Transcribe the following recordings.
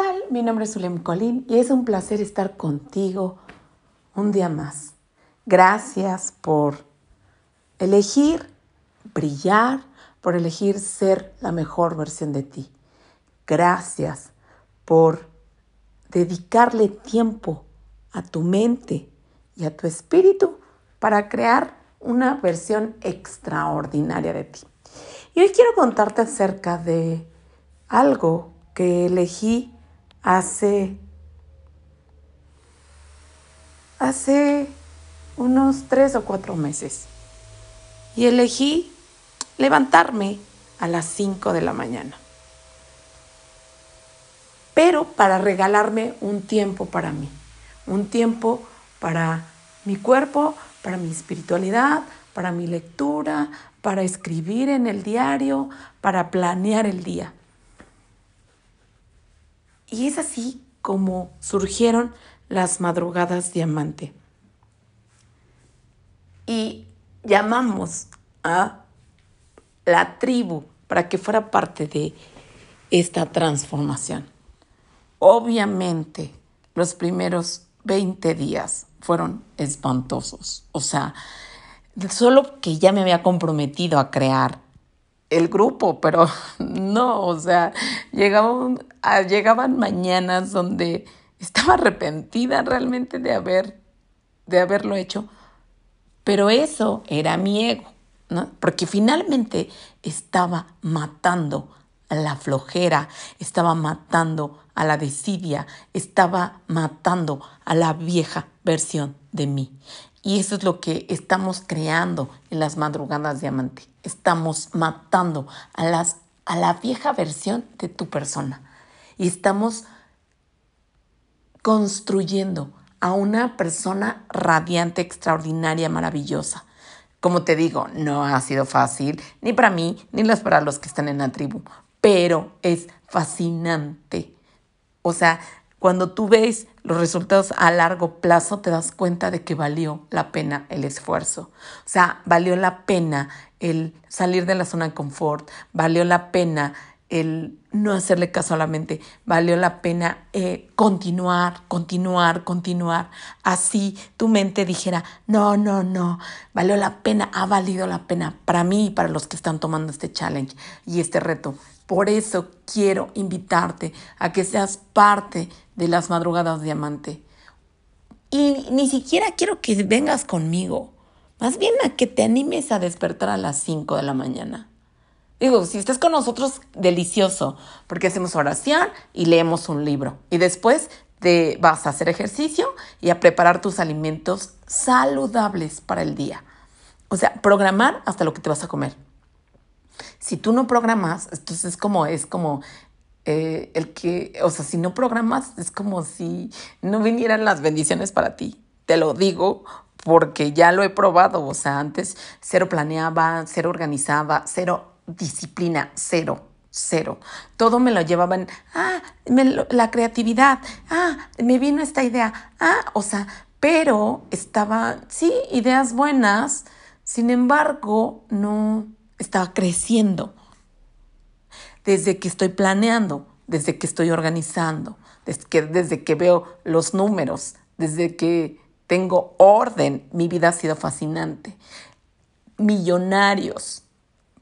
tal? Mi nombre es Zulem Colín y es un placer estar contigo un día más. Gracias por elegir brillar, por elegir ser la mejor versión de ti. Gracias por dedicarle tiempo a tu mente y a tu espíritu para crear una versión extraordinaria de ti. Y hoy quiero contarte acerca de algo que elegí hace hace unos tres o cuatro meses. Y elegí levantarme a las cinco de la mañana. Pero para regalarme un tiempo para mí, un tiempo para mi cuerpo, para mi espiritualidad, para mi lectura, para escribir en el diario, para planear el día. Y es así como surgieron las madrugadas diamante. Y llamamos a la tribu para que fuera parte de esta transformación. Obviamente, los primeros 20 días fueron espantosos. O sea, solo que ya me había comprometido a crear el grupo, pero no, o sea, llegaban, ah, llegaban mañanas donde estaba arrepentida realmente de haber de haberlo hecho, pero eso era mi ego, ¿no? Porque finalmente estaba matando a la flojera, estaba matando a la desidia, estaba matando a la vieja versión de mí. Y eso es lo que estamos creando en las madrugadas diamante. Estamos matando a, las, a la vieja versión de tu persona. Y estamos construyendo a una persona radiante, extraordinaria, maravillosa. Como te digo, no ha sido fácil, ni para mí, ni para los que están en la tribu, pero es fascinante. O sea, cuando tú ves los resultados a largo plazo, te das cuenta de que valió la pena el esfuerzo. O sea, valió la pena el salir de la zona de confort, valió la pena el no hacerle caso a la mente, valió la pena eh, continuar, continuar, continuar. Así tu mente dijera, no, no, no, valió la pena, ha valido la pena para mí y para los que están tomando este challenge y este reto. Por eso quiero invitarte a que seas parte de las madrugadas diamante. Y ni siquiera quiero que vengas conmigo, más bien a que te animes a despertar a las 5 de la mañana. Digo, si estás con nosotros, delicioso, porque hacemos oración y leemos un libro. Y después te vas a hacer ejercicio y a preparar tus alimentos saludables para el día. O sea, programar hasta lo que te vas a comer. Si tú no programas, entonces es como, es como eh, el que, o sea, si no programas, es como si no vinieran las bendiciones para ti. Te lo digo porque ya lo he probado. O sea, antes cero planeaba, cero organizaba, cero disciplina, cero cero. Todo me lo llevaban, ah, la creatividad, ah, me vino esta idea, ah, o sea, pero estaba, sí, ideas buenas, sin embargo, no, estaba creciendo. Desde que estoy planeando, desde que estoy organizando, desde que, desde que veo los números, desde que tengo orden, mi vida ha sido fascinante. Millonarios,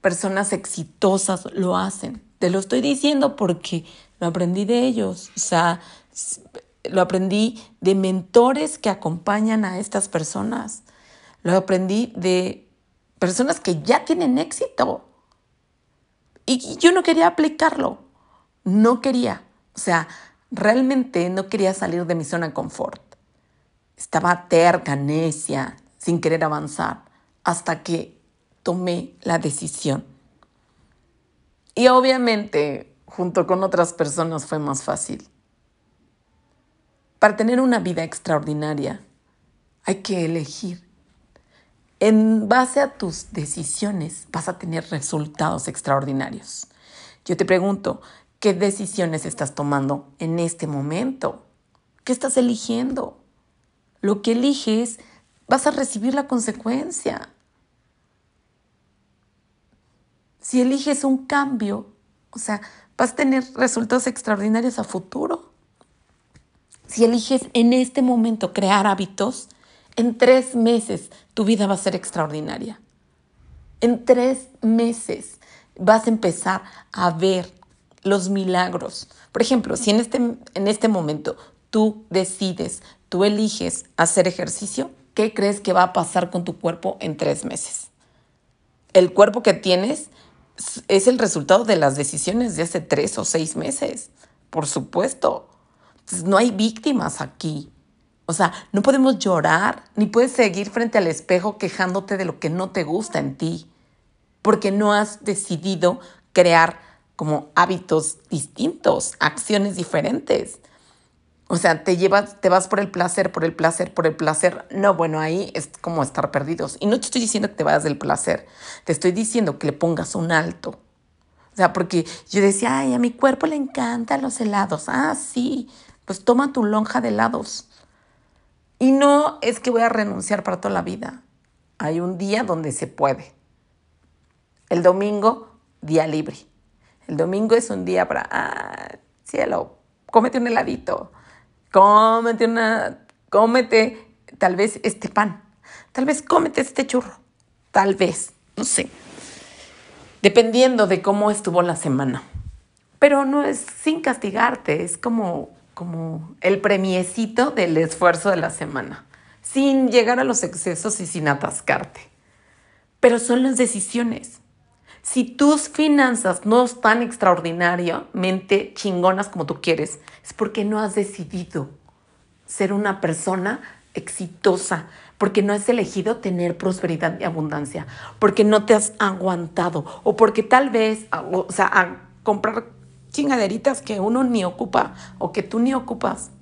personas exitosas lo hacen. Te lo estoy diciendo porque lo aprendí de ellos. O sea, lo aprendí de mentores que acompañan a estas personas. Lo aprendí de personas que ya tienen éxito. Y yo no quería aplicarlo, no quería. O sea, realmente no quería salir de mi zona de confort. Estaba terca, necia, sin querer avanzar, hasta que tomé la decisión. Y obviamente, junto con otras personas fue más fácil. Para tener una vida extraordinaria, hay que elegir en base a tus decisiones vas a tener resultados extraordinarios. Yo te pregunto, ¿qué decisiones estás tomando en este momento? ¿Qué estás eligiendo? Lo que eliges, vas a recibir la consecuencia. Si eliges un cambio, o sea, vas a tener resultados extraordinarios a futuro. si eliges en este momento crear hábitos, en tres meses tu vida va a ser extraordinaria. En tres meses vas a empezar a ver los milagros. Por ejemplo, si en este, en este momento tú decides, tú eliges hacer ejercicio, ¿qué crees que va a pasar con tu cuerpo en tres meses? El cuerpo que tienes es el resultado de las decisiones de hace tres o seis meses, por supuesto. no hay víctimas aquí. O sea, no podemos llorar, ni puedes seguir frente al espejo quejándote de lo que no te gusta en ti, porque no has decidido crear como hábitos distintos, acciones diferentes. O sea, te llevas, te vas por el placer, por el placer, por el placer. No, bueno, ahí es como estar perdidos. Y no te estoy diciendo que te vayas del placer, te estoy diciendo que le pongas un alto. O sea, porque yo decía, ay, a mi cuerpo le encantan los helados. Ah, sí, pues toma tu lonja de helados. Y no es que voy a renunciar para toda la vida. Hay un día donde se puede. El domingo, día libre. El domingo es un día para, ah, cielo, cómete un heladito cómete una, cómete tal vez este pan, tal vez cómete este churro, tal vez, no sé, dependiendo de cómo estuvo la semana. Pero no es sin castigarte, es como, como el premiecito del esfuerzo de la semana, sin llegar a los excesos y sin atascarte. Pero son las decisiones. Si tus finanzas no están extraordinariamente chingonas como tú quieres, es porque no has decidido ser una persona exitosa, porque no has elegido tener prosperidad y abundancia, porque no te has aguantado o porque tal vez, o sea, a comprar chingaderitas que uno ni ocupa o que tú ni ocupas.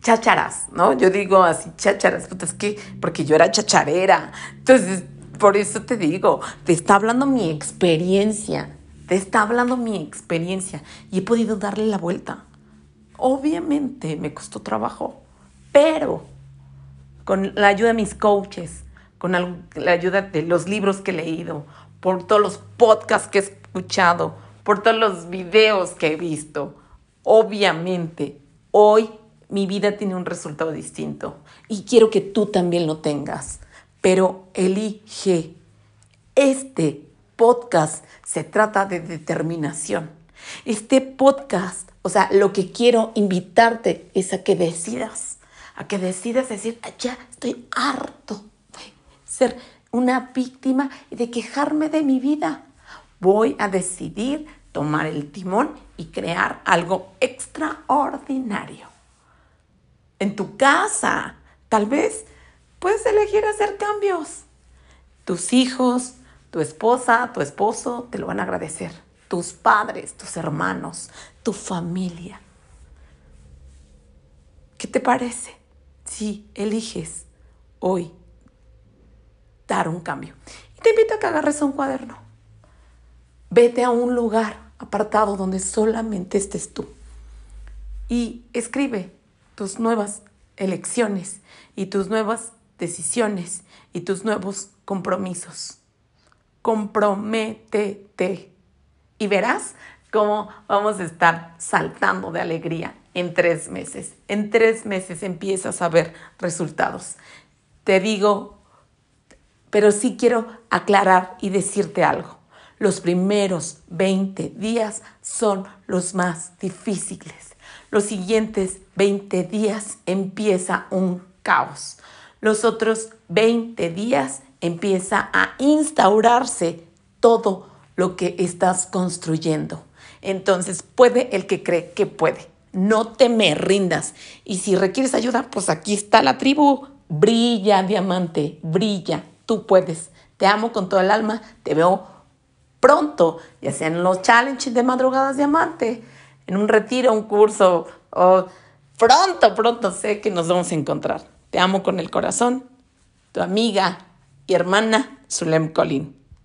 Chácharas, ¿no? Yo digo así, chácharas, es que, porque yo era chacharera. Entonces, por eso te digo, te está hablando mi experiencia, te está hablando mi experiencia y he podido darle la vuelta. Obviamente me costó trabajo, pero con la ayuda de mis coaches, con la ayuda de los libros que he leído, por todos los podcasts que he escuchado, por todos los videos que he visto, obviamente hoy mi vida tiene un resultado distinto y quiero que tú también lo tengas pero elige. Este podcast se trata de determinación. Este podcast, o sea, lo que quiero invitarte es a que decidas, a que decidas decir, ah, ya estoy harto de ser una víctima y de quejarme de mi vida. Voy a decidir tomar el timón y crear algo extraordinario. En tu casa, tal vez puedes elegir hacer cambios. Tus hijos, tu esposa, tu esposo te lo van a agradecer. Tus padres, tus hermanos, tu familia. ¿Qué te parece si eliges hoy dar un cambio? Y te invito a que agarres un cuaderno. Vete a un lugar apartado donde solamente estés tú y escribe tus nuevas elecciones y tus nuevas decisiones y tus nuevos compromisos. Comprométete y verás cómo vamos a estar saltando de alegría en tres meses. En tres meses empiezas a ver resultados. Te digo, pero sí quiero aclarar y decirte algo. Los primeros 20 días son los más difíciles. Los siguientes 20 días empieza un caos los otros 20 días empieza a instaurarse todo lo que estás construyendo. Entonces puede el que cree que puede. No te me rindas. Y si requieres ayuda, pues aquí está la tribu. Brilla, diamante, brilla. Tú puedes. Te amo con todo el alma. Te veo pronto, ya sea en los challenges de madrugadas diamante, en un retiro, un curso, o pronto, pronto sé que nos vamos a encontrar. Te amo con el corazón. Tu amiga y hermana Zulem Colín.